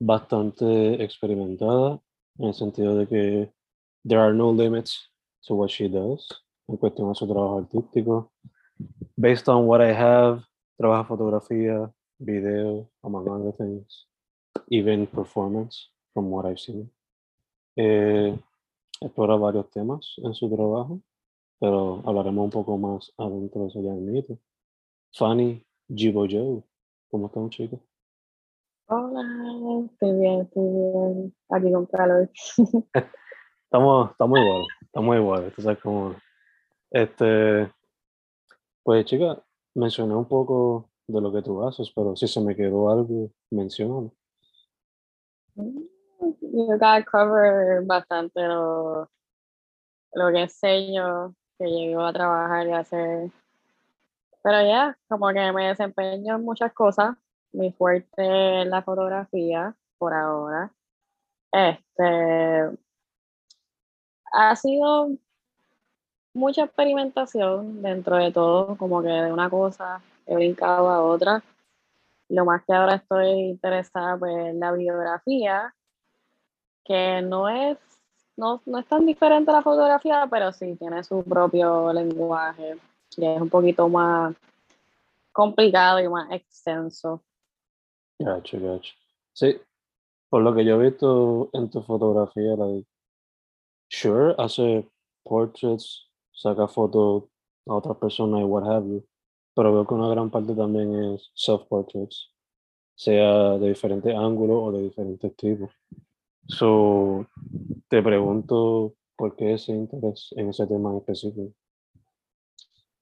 bastante experimentada, en el sentido de que there are no limits to what she does en cuestión a su trabajo artístico. Based on what I have, trabaja fotografía, video, among other things, even performance, from what I've seen. Eh, explora varios temas en su trabajo, pero hablaremos un poco más adentro de eso ya en. Fanny Jibo Joe, ¿cómo estamos chicos? Hola, estoy bien, estoy bien. Aquí con calor. Estamos, estamos igual, estamos igual. Entonces, como, este, pues chica, mencioné un poco de lo que tú haces, pero si se me quedó algo, menciona. Yo acá cover bastante lo, lo que enseño, que llego a trabajar y hacer. Pero ya, como que me desempeño en muchas cosas. Mi fuerte la fotografía, por ahora. Este, ha sido mucha experimentación dentro de todo, como que de una cosa he brincado a otra. Lo más que ahora estoy interesada pues, en la biografía, que no es, no, no es tan diferente a la fotografía, pero sí tiene su propio lenguaje, y es un poquito más complicado y más extenso. Gacho, gacho. Sí, por lo que yo he visto en tu fotografía, like, sure, hace portraits, saca fotos a otras personas y what have you, pero veo que una gran parte también es self-portraits, sea de diferentes ángulos o de diferentes tipos. So, te pregunto por qué ese interés en ese tema específico.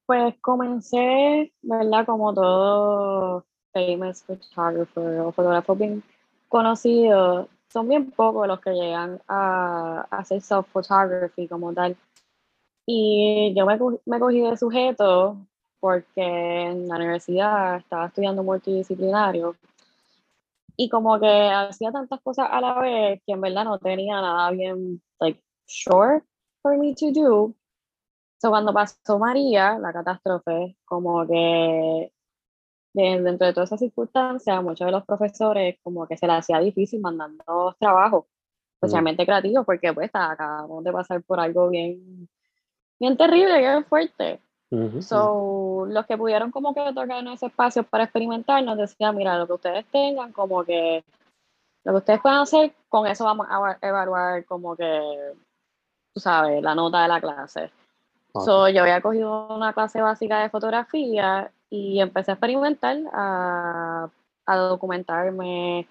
Pues comencé, ¿verdad? Como todo famous photographer o fotógrafo bien conocido, son bien pocos los que llegan a, a hacer self-photography como tal. Y yo me, me cogí de sujeto porque en la universidad estaba estudiando multidisciplinario y como que hacía tantas cosas a la vez que en verdad no tenía nada bien, like, sure for me to do. So, cuando pasó María, la catástrofe, como que de- dentro de todas esas circunstancias, muchos de los profesores como que se les hacía difícil mandando trabajos, especialmente creativos, porque pues acabamos de pasar por algo bien, bien terrible, bien fuerte. So, los que pudieron como que tocarnos ese espacio para experimentar nos decían, mira, lo que ustedes tengan, como que lo que ustedes puedan hacer, con eso vamos a eva- evaluar como que, tú sabes, la nota de la clase. ok. So, yo había cogido una clase básica de fotografía y empecé a experimentar, a, a documentarme,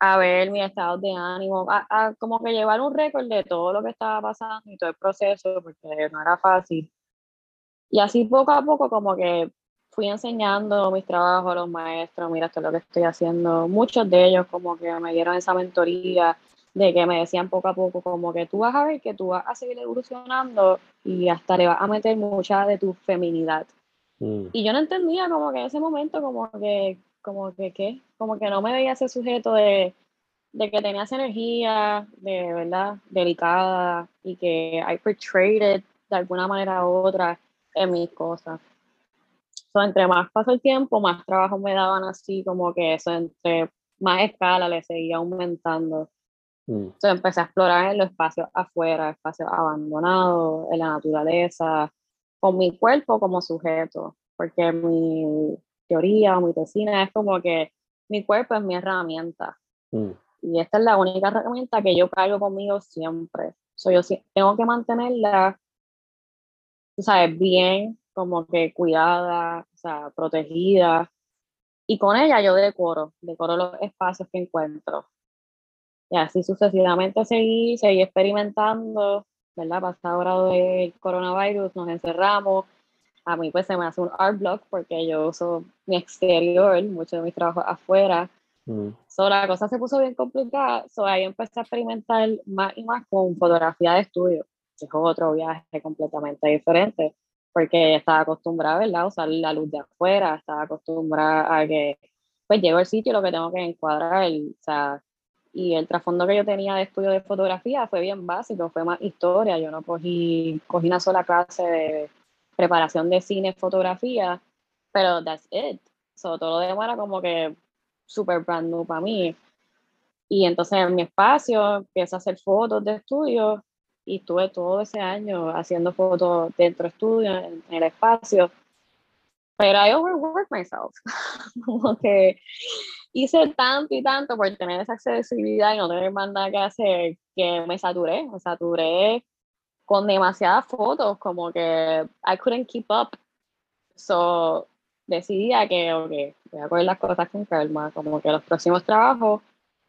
a ver mi estado de ánimo, a, a como que llevar un récord de todo lo que estaba pasando y todo el proceso, porque no era fácil. Y así poco a poco como que fui enseñando mis trabajos a los maestros, mira, esto es lo que estoy haciendo. Muchos de ellos como que me dieron esa mentoría de que me decían poco a poco como que tú vas a ver que tú vas a seguir evolucionando y hasta le vas a meter mucha de tu feminidad. Mm, Y yo no entendía como que en ese momento como que, como que, ¿qué? Como que no me veía ese sujeto de, de que tenía esa energía de verdad delicada y que I portrayed it de alguna manera u otra en mis cosas. So, entre más pasó el tiempo, más trabajo me daban así, como que eso, entre más escala le seguía aumentando. Mm. So, empecé a explorar en los espacios afuera, espacios abandonados, en la naturaleza, con mi cuerpo como sujeto, porque mi teoría o mi tesina es como que mi cuerpo es mi herramienta. Mm. Y esta es la única herramienta que yo cargo conmigo siempre. So, yo tengo que mantenerla, tú sabes, bien, como que cuidada, o sea, protegida. Y con ella yo decoro, decoro los espacios que encuentro. Y así sucesivamente seguí, seguí experimentando, ¿verdad? Pasado grado del coronavirus, nos encerramos. A mí pues se me hace un art block porque yo uso mi exterior, mucho de mis trabajos afuera. Mm. So, la cosa se puso bien complicada, so, ahí empecé a experimentar más y más con fotografía de estudio, que es otro viaje completamente diferente, porque estaba acostumbrada, ¿verdad? A usar la luz de afuera, estaba acostumbrada a que, pues llego al sitio y lo que tengo que encuadrar, o sea, y el trasfondo que yo tenía de estudio de fotografía fue bien básico, fue más historia, yo no cogí, cogí una sola clase de preparación de cine, fotografía, pero that's it. So, todo lo demás era como que super brand new para mí. Y entonces en mi espacio empiezo a hacer fotos de estudio y estuve todo ese año haciendo fotos dentro de estudio, en, en el espacio. Pero I overworked myself. Como que hice tanto y tanto por tener esa accesibilidad y no tener más nada que hacer que me saturé, me saturé con demasiadas fotos, como que I couldn't keep up. So decidí a que, ok, voy a coger las cosas con calma, como que los próximos trabajos,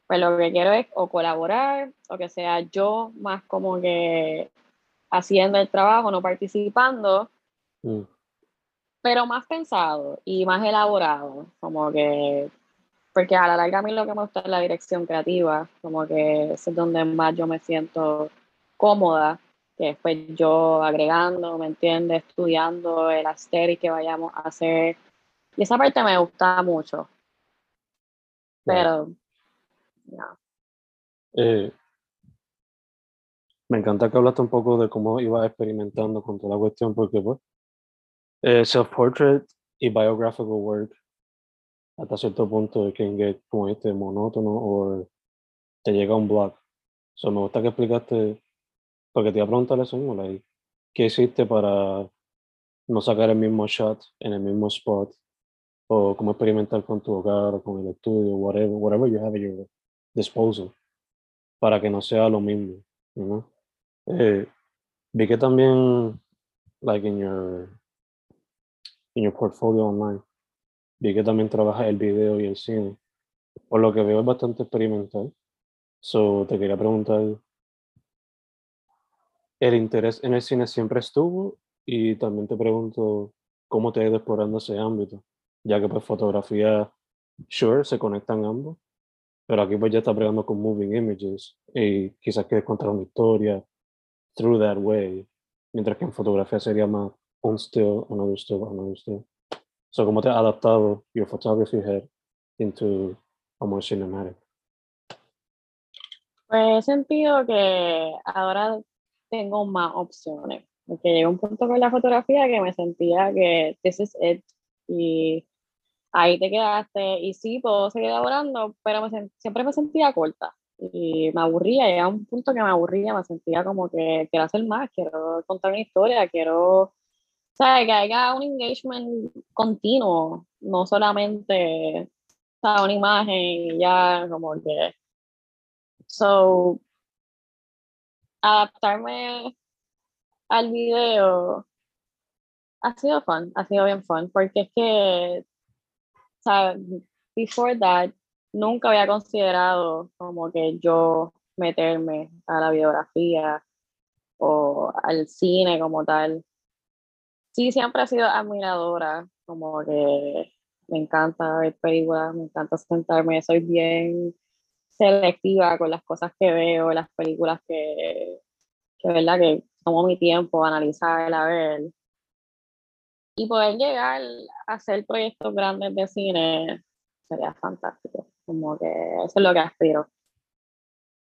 pues lo que quiero es o colaborar, o que sea yo más como que haciendo el trabajo, no participando, Mm. pero más pensado y más elaborado, como que, porque a la larga a mí lo que me gusta es la dirección creativa, como que es donde más yo me siento cómoda, que después yo agregando, ¿me entiendes? Estudiando el aesthetic que vayamos a hacer. Y esa parte me gusta mucho. Pero, no. Eh, me encanta que hablaste un poco de cómo ibas experimentando con toda la cuestión, porque pues, eh, self-portrait y biographical work hasta cierto punto can get como este monótono o te llega un block. So, me gusta que explicaste, porque te iba a preguntar eso mismo, like, ¿qué hiciste para no sacar el mismo shot en el mismo spot? O cómo experimentar con tu hogar o con el estudio, whatever, whatever you have at your disposal, para que no sea lo mismo, you? Eh, vi que también, like in your, in your portfolio online, vi que también trabajas el video y el cine. Por lo que veo es bastante experimental. So, te quería preguntar, ¿el interés en el cine siempre estuvo? Y también te pregunto, ¿cómo te ha ido explorando ese ámbito? Ya que pues fotografía, sure, se conectan ambos, pero aquí pues ya está pregando con moving images y quizás quieres contar una historia through that way, mientras que en fotografía sería más un still, another still, another still. So, ¿cómo te has adaptado your photography head into a more cinematic? Pues he sentido que ahora tengo más opciones. Porque llegó un punto con la fotografía que me sentía que this is it. Y ahí te quedaste. Y sí, puedo seguir elaborando, pero me siempre me sentía corta. Y me aburría, llegaba un punto que me aburría, me sentía como que quiero hacer más, quiero contar una historia, quiero, ¿sabes? Que haya un engagement continuo, no solamente. Una imagen y ya como que... So, adaptarme al video ha sido fun, ha sido bien fun, porque es que, ¿sabes? Before that, nunca había considerado como que yo meterme a la biografía o al cine como tal. Sí, siempre he sido admiradora, como que me encanta ver películas, me encanta sentarme, soy bien selectiva con las cosas que veo, las películas que, que verdad que tomo mi tiempo a analizar, a ver. Y poder llegar a hacer proyectos grandes de cine sería fantástico. Como que eso es lo que aspiro.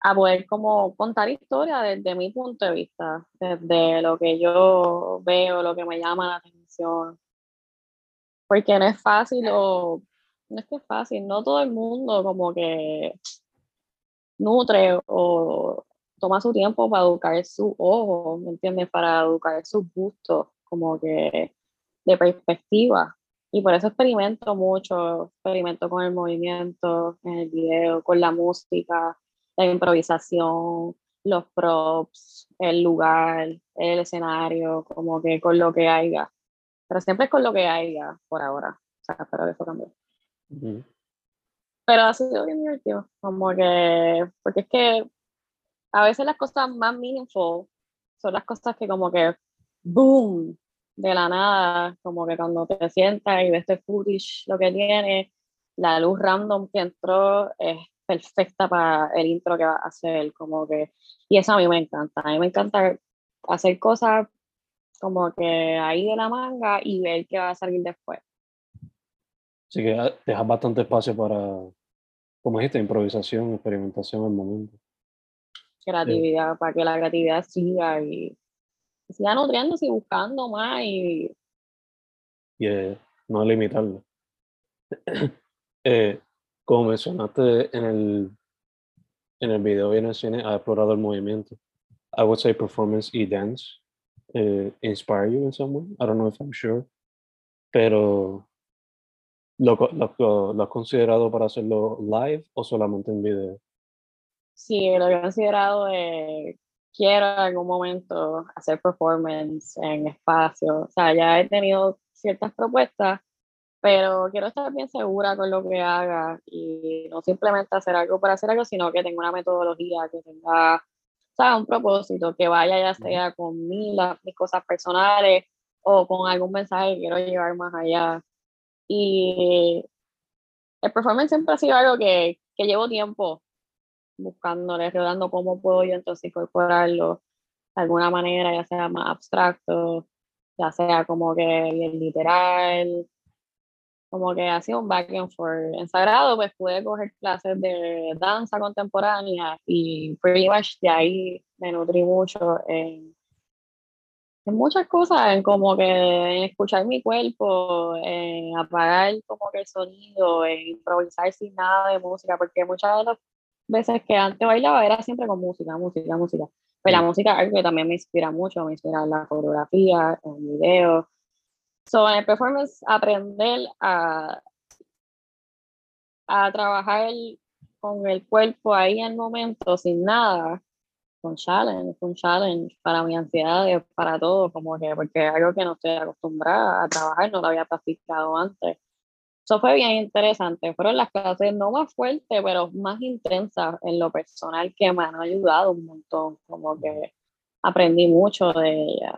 A poder como contar historia desde mi punto de vista, desde lo que yo veo, lo que me llama la atención. Porque no es fácil o no es que es fácil, no todo el mundo como que nutre o toma su tiempo para educar su ojo, ¿me entiendes? Para educar sus gustos, como que de perspectiva. Y por eso experimento mucho, experimento con el movimiento, en el video, con la música, la improvisación, los props, el lugar, el escenario, como que con lo que haya. Pero siempre es con lo que haya por ahora. O sea, espero que eso cambie. Pero ha sido bien divertido, como que, porque es que a veces las cosas más meaningful son las cosas que como que, boom, de la nada, como que cuando te sientas y ves este footage, lo que tiene, la luz random que entró es perfecta para el intro que va a hacer, como que, y eso a mí me encanta, a mí me encanta hacer cosas como que ahí de la manga y ver qué va a salir después. Así que ah, dejas bastante espacio para, como dijiste, improvisación, experimentación al momento. Creatividad, para que la creatividad siga y siga nutriéndose y buscando más y... Y eh, no limitarlo. eh, como mencionaste en el, en el video y en el cine, ha explorado el movimiento. I would say performance y dance uh, inspire you in some way. I don't know if I'm sure. Pero ¿Lo, lo, lo, has considerado para hacerlo live o solamente en video? Sí, lo he considerado. Eh, quiero en algún momento hacer performance en espacio. O sea, ya he tenido ciertas propuestas, pero quiero estar bien segura con lo que haga y no simplemente hacer algo para hacer algo, sino que tenga una metodología, que tenga sea, un propósito, que vaya ya sea con mí, las, mis cosas personales o con algún mensaje que quiero llevar más allá. Y el performance siempre ha sido algo que, que llevo tiempo buscándole, rodando cómo puedo yo entonces incorporarlo de alguna manera, ya sea más abstracto, ya sea como que bien literal, como que ha sido un back and forth. En Sagrado, pues pude coger clases de danza contemporánea y pretty much de ahí me nutrí mucho en en muchas cosas, en como que en escuchar mi cuerpo, en apagar como que el sonido, en improvisar sin nada de música, porque muchas de las veces que antes bailaba era siempre con música, música, música. Pero la música es algo que también me inspira mucho, me inspira en la fotografía, en el video. So, en el performance, aprender a, a trabajar con el cuerpo ahí en el momento, sin nada, un challenge, un challenge para mi ansiedad, para todo, como que porque es algo que no estoy acostumbrada a trabajar, no lo había practicado antes. Eso fue bien interesante, fueron las clases no más fuertes, pero más intensas en lo personal que me han ayudado un montón, como que aprendí mucho de ellas.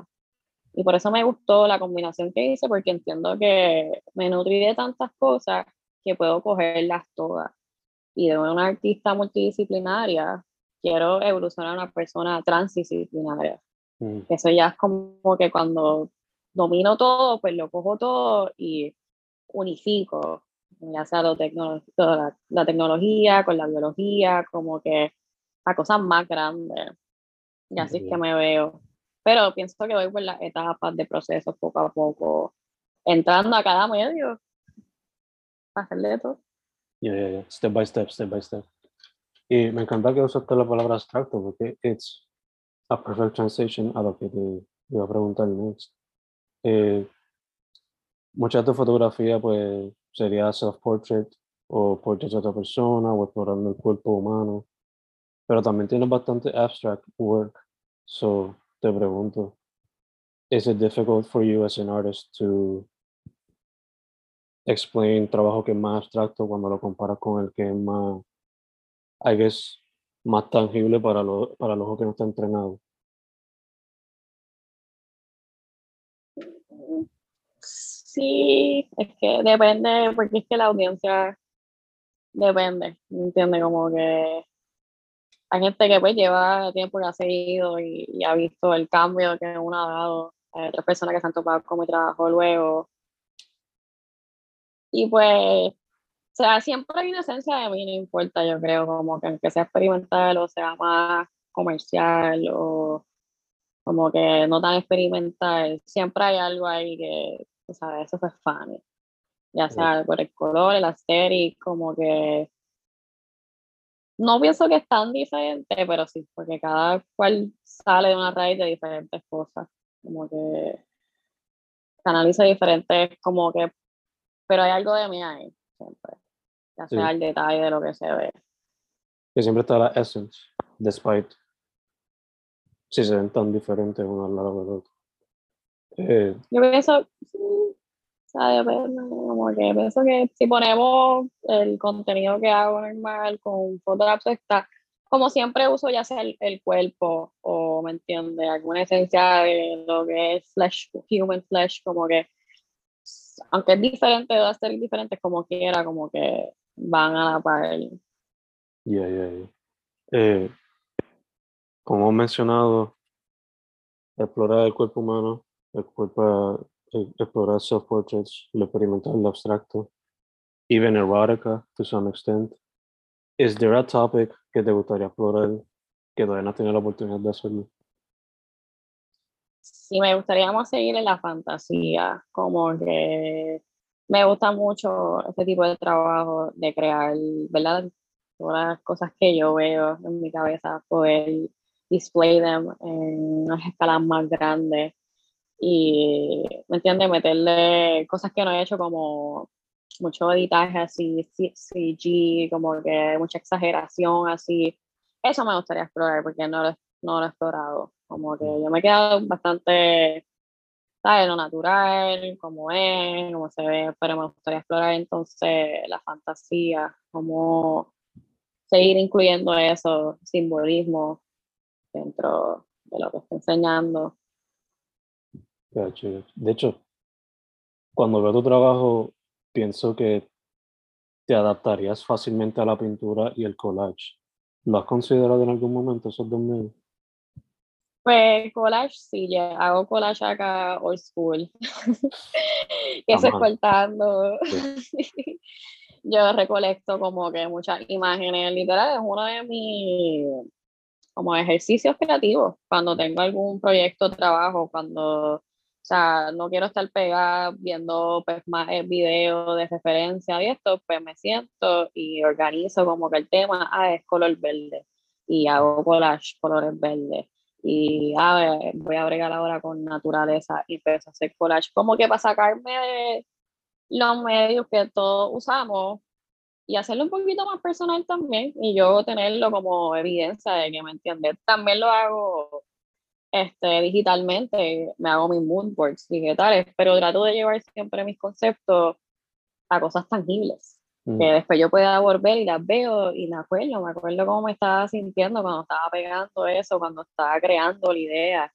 Y por eso me gustó la combinación que hice, porque entiendo que me nutrí de tantas cosas que puedo cogerlas todas. Y de una artista multidisciplinaria, quiero evolucionar a una persona transdisciplinaria. Mm. Eso ya es como que cuando domino todo, pues lo cojo todo y unifico, ya sea lo la, la, tecnología con la biología, como que a cosas más grandes. Y así es que me veo. Pero pienso que voy por las etapas de proceso poco a poco, entrando a cada medio hacerle todo. Yeah, yeah, yeah. Step by step, step by step. Y me encanta que usaste la palabra abstracto porque es a perfect translation a lo que te iba a preguntar next. Eh, mucha de tu fotografía pues sería self-portrait o portrait de otra persona o explorando el cuerpo humano, pero también tienes bastante abstract work. So te pregunto, ¿es it difficult for you as an artist explain trabajo que es más abstracto cuando lo comparas con el que es más I guess, más tangible para, lo, para el ojo que no está entrenado. Sí, es que depende, porque es que la audiencia depende, ¿entiendes? Como que hay gente que pues lleva tiempo que ha seguido y, ha visto el cambio que uno ha dado, hay otras personas que se han topado con mi trabajo luego. Y pues O sea, siempre hay una esencia de mí, no importa, yo creo, como que aunque sea experimental o sea más comercial o como que no tan experimental, siempre hay algo ahí que, o sea, eso fue funny. Ya sea por el color, la serie, como que no pienso que es tan diferente, pero sí, porque cada cual sale de una raíz de diferentes cosas. Como que canaliza diferentes, como que, pero hay algo de mí ahí, siempre. Ya sea el detalle de lo que se ve. Que siempre está la essence, despite si se ven tan diferentes uno al lado del otro. Eh, Yo pienso, como que pienso que si ponemos el contenido que hago normal con Photoshop está, como siempre uso ya sea el, cuerpo o, ¿me entiende Alguna esencia de lo que es flesh, human flesh, como que, aunque es diferente, debe ser diferente como quiera, como que van a la par. Yeah, yeah, yeah. Como he mencionado, explorar el cuerpo humano, el cuerpo, explorar self-portraits, lo experimental, lo abstracto, even erotica to some extent. Is there a topic que te gustaría explorar que todavía no tenido la oportunidad de hacerlo? Sí, me gustaría más seguir en la fantasía, como que me gusta mucho este tipo de trabajo de crear, ¿verdad? Todas las cosas que yo veo en mi cabeza, poder display them en unas escalas más grandes y, ¿me entiendes? Meterle cosas que no he hecho como mucho editaje así, CG, como que mucha exageración así. Eso me gustaría explorar porque no lo, no lo he explorado. Como que yo me he quedado bastante, ¿sabes? Lo natural, como es, como se ve, pero me gustaría explorar entonces la fantasía, como seguir incluyendo eso, simbolismo dentro de lo que está enseñando. De hecho, cuando veo tu trabajo, pienso que te adaptarías fácilmente a la pintura y el collage. ¿Lo has considerado en algún momento esos dos medios? Pues collage sí, ya hago collage acá old school. que es cortando. Yo recolecto como que muchas imágenes literales. Es uno de mis como ejercicios creativos, cuando tengo algún proyecto, trabajo, cuando, o sea, no quiero estar pegada viendo pues más videos de referencia y esto, pues me siento y organizo como que el tema, ah, es color verde y hago collage, colores verdes y a ver, voy a bregar ahora con naturaleza y empiezo a hacer collage, como que para sacarme de los medios que todos usamos y hacerlo un poquito más personal también y yo tenerlo como evidencia de que me entiendes. También lo hago este, digitalmente, me hago mis mood boards digitales, pero trato de llevar siempre mis conceptos a cosas tangibles, que mm. después yo pueda volver y las veo y me acuerdo, me acuerdo cómo me estaba sintiendo cuando estaba pegando eso, cuando estaba creando la idea,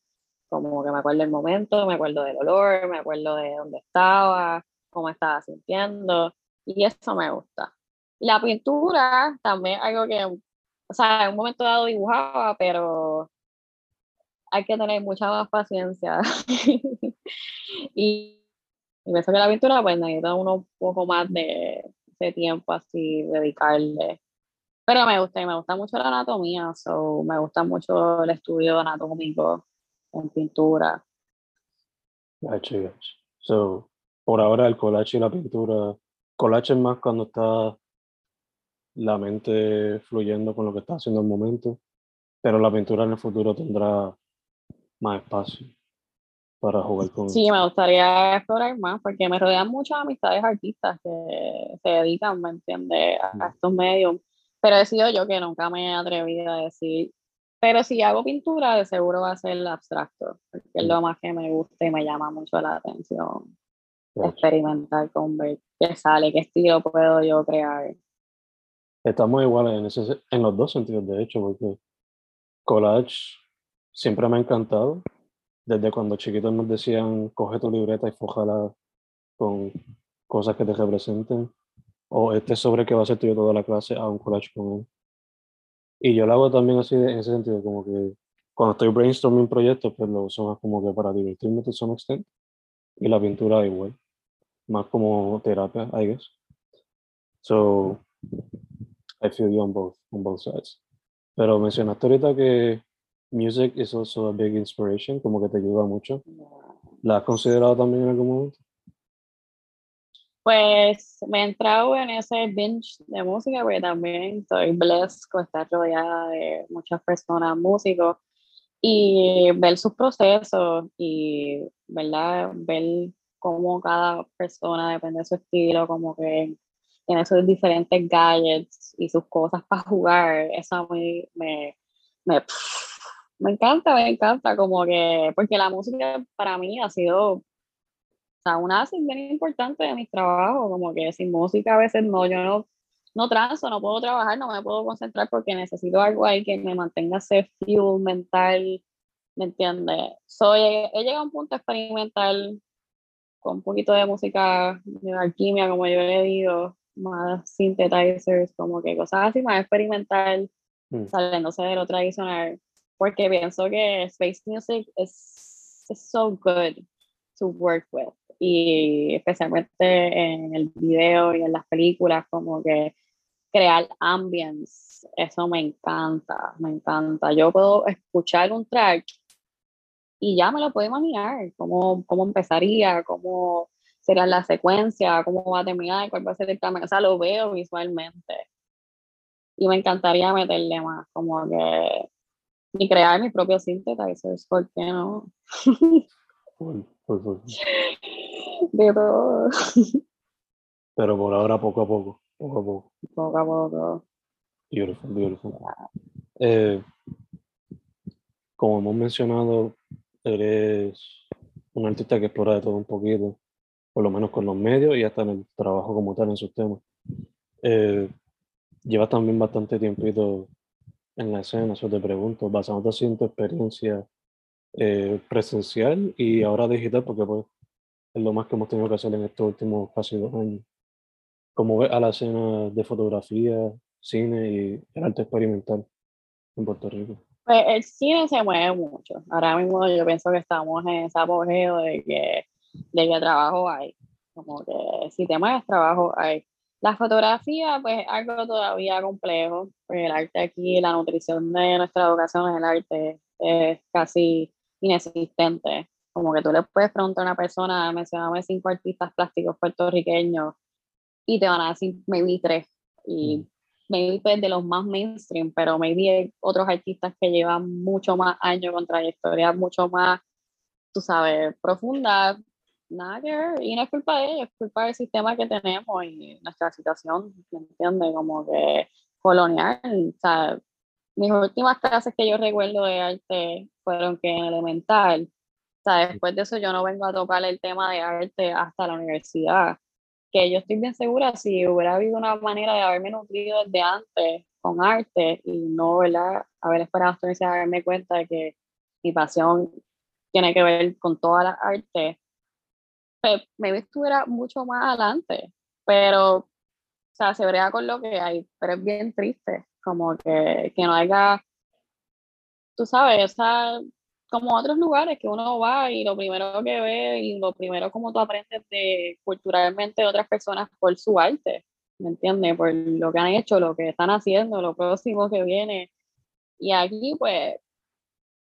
como que me acuerdo el momento, me acuerdo del olor, me acuerdo de dónde estaba, cómo estaba sintiendo, y eso me gusta. La pintura también algo que, o sea, en un momento dado dibujaba, pero hay que tener mucha más paciencia. y, y pienso que la pintura, pues necesita uno un poco más de, de tiempo así, dedicarle. Pero me gusta, y me gusta mucho la anatomía, so, me gusta mucho el estudio anatómico en pintura. Gotcha, So, por ahora el collage y la pintura, collage es más cuando está la mente fluyendo con lo que está haciendo en el momento, pero la pintura en el futuro tendrá más espacio para jugar con Sí, me gustaría explorar más porque me rodean muchas amistades artistas que se dedican, ¿me entiendes?, a, estos medios, pero he sido yo que nunca me he atrevido a decir, pero si hago pintura, de seguro va a ser abstracto, porque es lo más que me gusta y me llama mucho la atención. Experimentar con ver qué sale, qué estilo puedo yo crear. Estamos iguales en, ese, en los dos sentidos, de hecho, porque collage siempre me ha encantado. Desde cuando chiquitos nos decían, coge tu libreta y fójala con cosas que te representen. O este sobre que va a ser tuyo toda la clase, a un collage con él. Y yo lo hago también así en ese sentido, como que cuando estoy brainstorming proyectos, pues lo uso como que para divertirme to some extent. Y la pintura igual. Más como terapia, I guess. So, I feel you on both, on both sides. Pero mencionaste ahorita que music is also a big inspiration, como que te ayuda mucho. ¿La has considerado también en algún momento? Pues me he entrado en ese binge de música, porque también estoy blessed con estar rodeada de muchas personas, músicos, y ver sus procesos y, ¿verdad? Ver cómo cada persona, depende de su estilo, como que tiene sus diferentes gadgets y sus cosas para jugar, eso me, me, me, me encanta, me encanta, como que, porque la música para mí ha sido sea, una base bien importante de mi trabajo, como que sin música a veces no, yo no, no transo, no puedo trabajar, no me puedo concentrar porque necesito algo ahí que me mantenga ese fuel mental, ¿me entiendes? Soy, he llegado a un punto experimental con un poquito de música de alquimia, como yo le digo, más synthesizers, como que cosas así, más experimental, mm. saliéndose de lo tradicional, porque pienso que space music es so good to work with y especialmente en el video y en las películas, como que crear ambience, eso me encanta, me encanta. Yo puedo escuchar un track y ya me lo puedo imaginar, cómo, cómo empezaría, cómo sería la secuencia, cómo va a terminar, cuál va a ser el camino, o sea, lo veo visualmente. Y me encantaría meterle más, como que, y crear mi propio synthesizers, ¿por qué no? De todo. Pero por ahora poco a poco, poco a poco. Poco a poco. Beautiful, beautiful. Eh, como hemos mencionado, eres un artista que explora de todo un poquito, por lo menos con los medios y hasta en el trabajo como tal en sus temas. Eh, llevas también bastante tiempito en la escena, eso te pregunto, basándote en tu experiencia eh, presencial y ahora digital, porque pues es lo más que hemos tenido que hacer en estos últimos casi dos años. Como ves a la escena de fotografía, cine y el arte experimental en Puerto Rico? Pues el cine se mueve mucho. Ahora mismo yo pienso que estamos en ese apogeo de que, de que trabajo hay. Como que si te mueves, trabajo hay. La fotografía, pues algo todavía complejo. Pues el arte aquí, la nutrición de nuestra educación en el arte es casi inexistente. Como que tú le puedes preguntar a una persona, mencioname cinco artistas plásticos puertorriqueños y te van a decir maybe tres. Y mm. maybe pues de los más mainstream, pero maybe hay otros artistas que llevan mucho más años con trayectoria mucho más, tú sabes, profunda. Nada que ver. Y no es culpa de ellos, es culpa del sistema que tenemos y nuestra situación, ¿me entiendes? Como que colonial. O sea, mis últimas clases que yo recuerdo de arte fueron que en elemental sea, después de eso yo no vengo a tocar el tema de arte hasta la universidad, que yo estoy bien segura si hubiera habido una manera de haberme nutrido desde antes con arte y no, ¿verdad? Haber esperado hasta a darme cuenta de que mi pasión tiene que ver con toda la arte, pues me estuviera mucho más adelante, pero, o sea, se brega con lo que hay, pero es bien triste, como que, que no haya, tú sabes, o sea, como otros lugares que uno va y lo primero que ve y lo primero como tú aprendes de culturalmente de otras personas por su arte, ¿me entiendes? Por lo que han hecho, lo que están haciendo, lo próximo que viene. Y aquí pues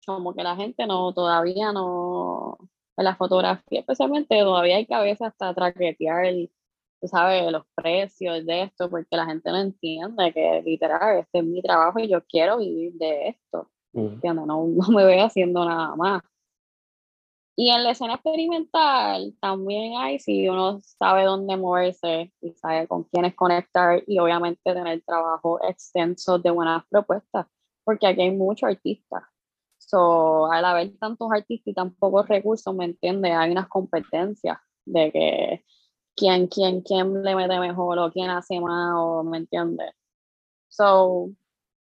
como que la gente no, todavía no, en la fotografía especialmente todavía hay cabeza hasta traquetear, tú sabes, los precios de esto, porque la gente no entiende que literal, este es mi trabajo y yo quiero vivir de esto. No, no me veo haciendo nada más. Y en la escena experimental también hay, si uno sabe dónde moverse y sabe con quiénes conectar y obviamente tener trabajo extenso de buenas propuestas, porque aquí hay muchos artistas. So, al haber tantos artistas y tan pocos recursos, ¿me entiende Hay unas competencias de que quién, quién, quién le mete mejor o quién hace más, o ¿me entiende So,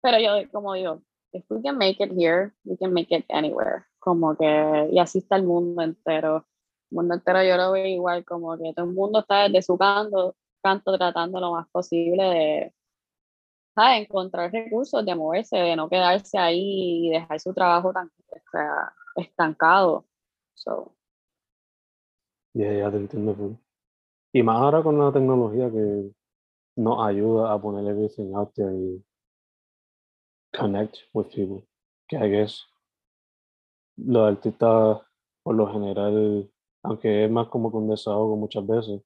pero yo, como digo, if we can make it here, we can make it anywhere. Como que, y así está el mundo entero. El mundo entero yo lo veo igual, como que todo el mundo está desde su canto, canto tratando lo más posible de ¿sabes? encontrar recursos, de moverse, de no quedarse ahí y dejar su trabajo tan estancado. So. Ya, ya te entiendo. Y más ahora con la tecnología que nos ayuda a poner everything out there y connect with people. Que I guess los artistas, por lo general, aunque es más como que un desahogo muchas veces,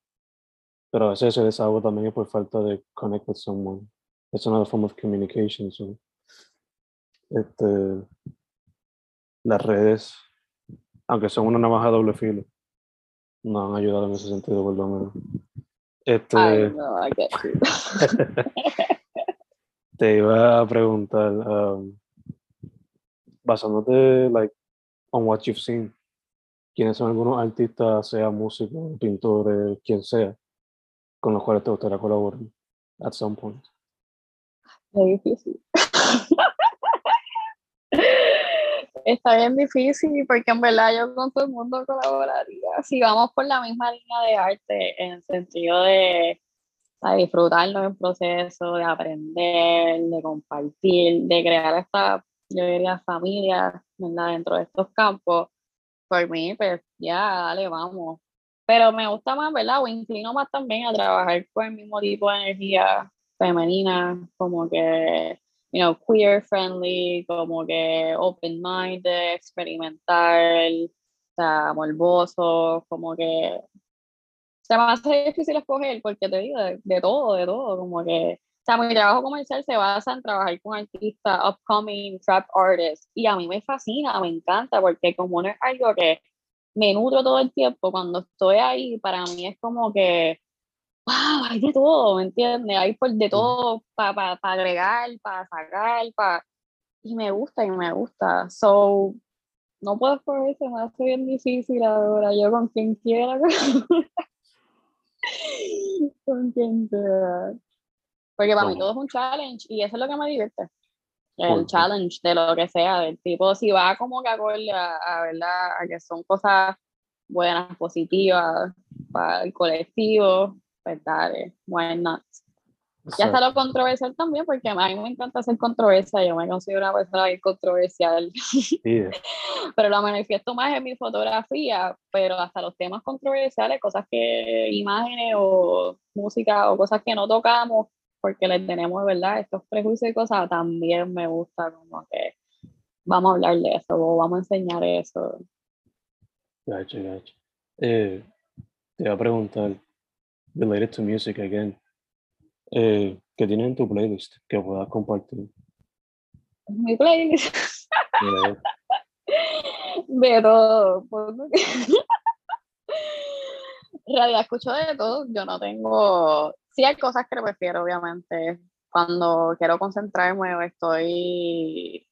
pero a veces ese desahogo también es por falta de connect with someone. It's another form of communication. So, este, las redes, aunque son una navaja doble filo, nos han ayudado en ese sentido, por lo menos. Este, I know, I get you. te iba a preguntar, um, basándote like, on what you've seen, ¿quiénes son algunos artistas, sea músicos, pintores, quien sea, con los cuales te gustaría colaborar at some point? Es difícil. Está bien difícil porque en verdad yo con todo el mundo colaboraría. Si vamos por la misma línea de arte, en el sentido de, de disfrutarnos en proceso, de aprender, de compartir, de crear esta, yo diría, familia ¿verdad? dentro de estos campos, por mí, pues ya, dale, vamos. Pero me gusta más, ¿verdad? O inclino más también a trabajar con el mismo tipo de energía femenina, como que you know, queer friendly, como que open minded, experimental, o sea, morboso, como que se me hace difícil escoger porque te digo de, de todo, de todo, como que o sea, mi trabajo comercial se basa en trabajar con artistas, upcoming trap artists, y a mí me fascina, me encanta, porque como no es algo que me nutro todo el tiempo, cuando estoy ahí, para mí es como que wow, hay de todo, ¿me entiendes? Hay por de todo para pa, pa agregar, para sacar, para... Y me gusta, y me gusta. So, no puedo escoger, se me hace bien difícil ahora. Yo con quien quiera. con quien sea. Porque para mí todo es un challenge y eso es lo que me divierte. El challenge de lo que sea, del tipo, si va como que acorde a, a, ¿verdad? a que son cosas buenas, positivas para el colectivo, pues dale, why not? Ya está lo controversial también, porque a mí me encanta hacer controversia, yo me considero una persona bien controversial, Sí, pero lo manifiesto más en mi fotografía, pero hasta los temas controversiales, cosas que, imágenes o música o cosas que no tocamos, porque les tenemos, ¿verdad? Estos prejuicios y cosas, también me gusta como que vamos a hablar de eso, o vamos a enseñar eso. Gacho, gacho. Eh, te iba a preguntar, related to music again, eh, ¿qué tienes en tu playlist que puedas compartir? Mi playlist. De todo. porque- En realidad escucho de todo. Yo no tengo. Sí, hay cosas que prefiero, obviamente. Cuando quiero concentrarme o estoy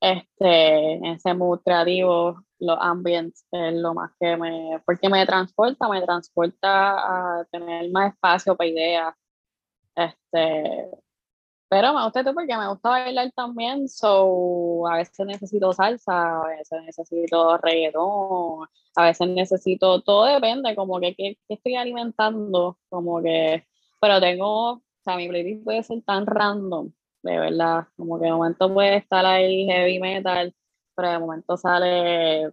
este, en ese mood creativo, los ambients es lo más que me. Porque me transporta, me transporta a tener más espacio para ideas. Este, pero me gusta esto porque me gusta bailar también, so a veces necesito salsa, a veces necesito reggaetón, a veces necesito, todo depende, como que qué qué estoy alimentando, como que, pero tengo, o sea, mi playlist puede ser tan random, de verdad, como que de momento puede estar ahí heavy metal, pero de momento sale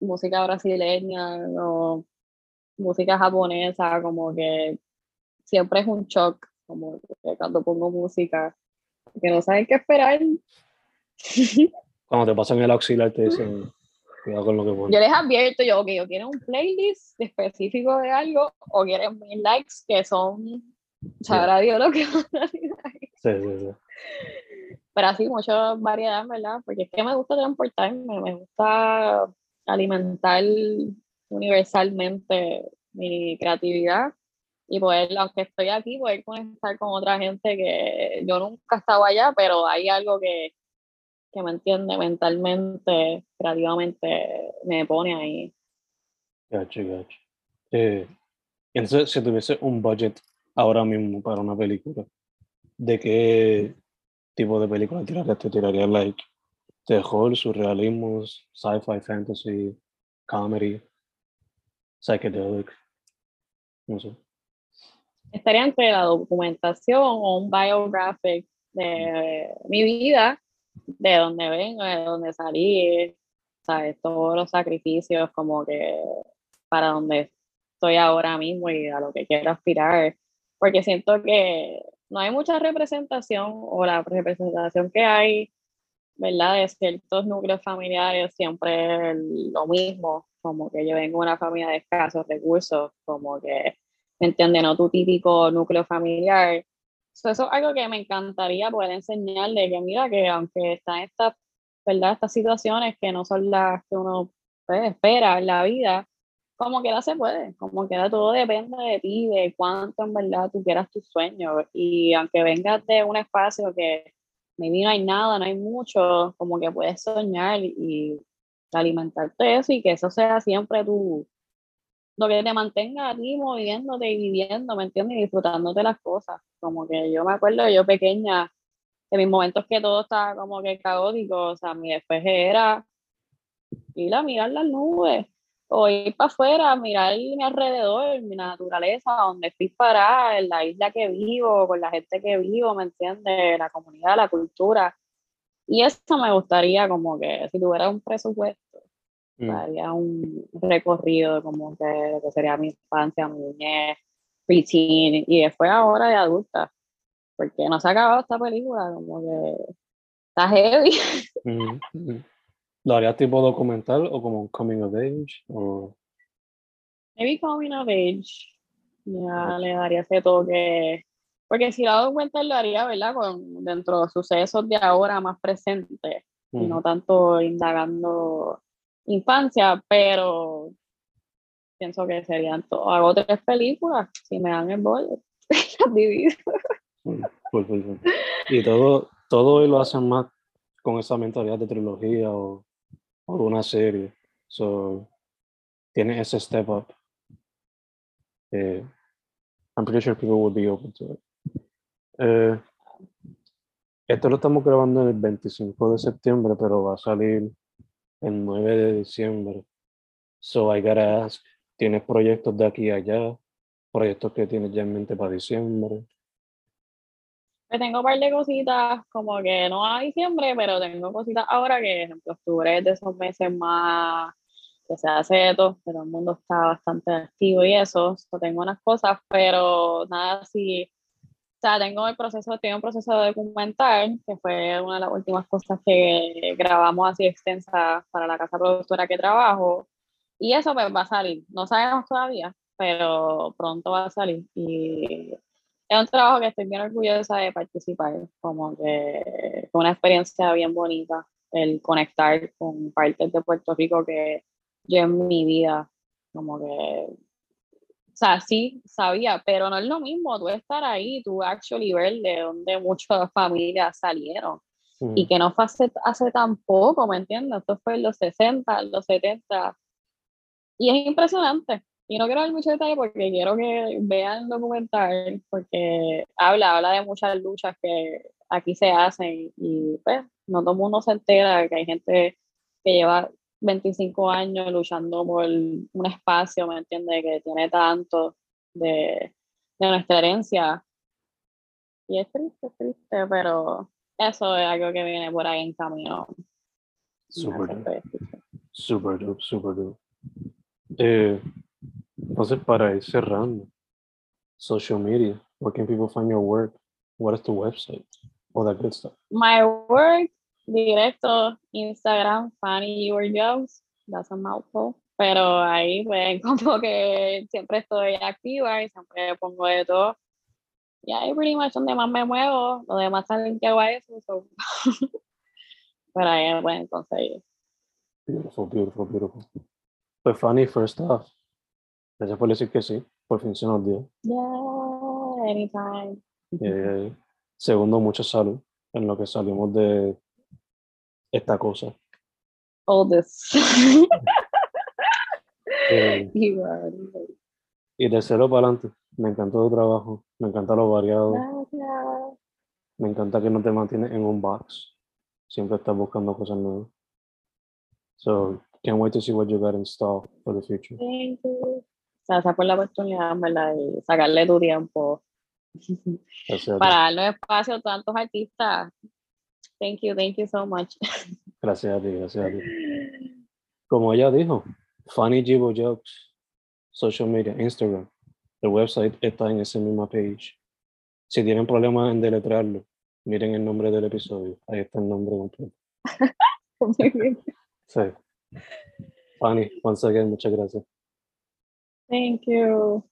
música brasileña o música japonesa, como que siempre es un shock, como que cuando pongo música, que no saben qué esperar. Cuando te pasan el auxiliar te dicen, cuidado con lo que pones. Yo les advierto, yo, que yo quiero un playlist específico de algo o quieren mil likes que son, sabrá Dios lo que van a. Sí, sí, sí. Pero así, mucha variedad, ¿verdad? Porque es que me gusta transportarme, me gusta alimentar universalmente mi creatividad y poder, aunque estoy aquí, poder conectar con otra gente que yo nunca he estado allá, pero hay algo que, que me entiende mentalmente, creativamente, me pone ahí. Gacho, gacho. Eh, entonces, si tuviese un budget ahora mismo para una película, ¿de qué tipo de película tirarías? ¿Te tirarías like terror, surrealismo, sci-fi, fantasy, comedy, psychedelic? No sé. Estaría entre la documentación o un biographic de mi vida, de dónde vengo, de dónde salí, ¿sabes? Todos los sacrificios como que para donde estoy ahora mismo y a lo que quiero aspirar. porque siento que no hay mucha representación o la representación que hay, ¿verdad? De ciertos núcleos familiares siempre lo mismo, como que yo vengo de una familia de escasos recursos, como que, ¿me entiendes? No tu típico núcleo familiar. eso es algo que me encantaría poder enseñarle, que mira que aunque está en estas, ¿verdad? Estas situaciones que no son las que uno pues, espera en la vida, como que se puede, como que todo depende de ti, de cuánto en verdad tú quieras tus sueños. Y aunque vengas de un espacio que no hay nada, no hay mucho, como que puedes soñar y alimentarte de eso y que eso sea siempre tu, lo que te mantenga a ti moviéndote y viviendo, ¿me entiendes? Y disfrutándote las cosas. Como que yo me acuerdo, yo pequeña, en mis momentos que todo estaba como que caótico, o sea, mi despeje era ir a mirar las nubes o ir para afuera, mirar mi alrededor, mi naturaleza, donde estoy parada, en la isla que vivo, con la gente que vivo, ¿me entiendes? La comunidad, la cultura. Y eso me gustaría como que si tuviera un presupuesto, mm. haría un recorrido como que lo que sería mi infancia, mi niñez, preteen y después ahora de adulta. Porque no se ha acabado esta película, como que está heavy. ¿Lo harías tipo documental o como un coming of age? O... Maybe coming of age. Ya le daría ese toque. Porque si lo documental lo haría, ¿verdad? Con, dentro de sucesos de ahora más presentes. Y no tanto indagando infancia, pero pienso que serían todo. Hago tres películas, si me dan el bol, las divido. y todo, todo lo hacen más con esa mentalidad de trilogía o o una serie. So, tiene ese step up. Eh, I'm pretty sure people would be open to it. Eh, esto lo estamos grabando el 25 de septiembre, pero va a salir el 9 de diciembre. So I gotta ask, ¿tienes proyectos de aquí a allá? ¿Proyectos que tienes ya en mente para diciembre? Tengo un par de cositas, como que no a diciembre, pero tengo cositas ahora que, ejemplo, octubre es de esos meses más que se hace todo, que todo el mundo está bastante activo y eso, tengo unas cosas, pero nada así, o sea, tengo el proceso, tengo un proceso de documental, que fue una de las últimas cosas que grabamos así extensa para la casa productora que trabajo, y eso pues va a salir, no sabemos todavía, pero pronto va a salir, y es un trabajo que estoy bien orgullosa de participar, como que fue una experiencia bien bonita el conectar con partes de Puerto Rico que yo en mi vida, como que, o sea, sí sabía, pero no es lo mismo tú estar ahí, tú actually ver de donde muchas familias salieron. Y que no fue hace, hace tan poco, ¿me entiendes? Esto fue en los 60, en los 70. Y es impresionante, y no quiero dar mucho detalle porque quiero que vean el documental, porque habla, habla de muchas luchas que aquí se hacen y pues no todo el mundo se entera que hay gente que lleva 25 años luchando por un espacio, ¿me entiendes? Que tiene tanto de, de nuestra herencia. Y es triste, es triste, pero eso es algo que viene por ahí en camino. Super Super dope, super dope. Eh, entonces, para ir cerrando, social media, where can people find your work? What is the website? All that good stuff. My work, directo, Instagram, Fanny Your Jobs, that's a mouthful. Pero ahí, pues, como que siempre estoy activa y siempre pongo de todo. Y ahí, pretty much, donde más me muevo, lo demás saben que hago eso. So. Pero ahí me pueden conseguir. Beautiful, beautiful, beautiful. Pues, Fanny, first off, Gracias por decir que sí. Por fin se nos dio. Yeah, anytime. Eh, segundo, mucha salud en lo que salimos de esta cosa. All this. eh, y de cero para adelante. Me encantó tu trabajo. Me encanta lo variado. Gracias. Me encanta que no te mantienes en un box. Siempre estás buscando cosas nuevas. So, can't wait to see what you got in store for the future. Thank you gracias por la oportunidad, ¿verdad? Y sacarle tu tiempo para darle espacio a tantos artistas. Thank you, thank you so much. Gracias a ti, gracias a ti. Como ella dijo, Funny Jibo Jokes, social media, Instagram. El website está en esa misma page. Si tienen problemas en deletrearlo, miren el nombre del episodio. Ahí está el nombre completo. Muy bien. Sí. Fanny, once again, muchas gracias. Thank you.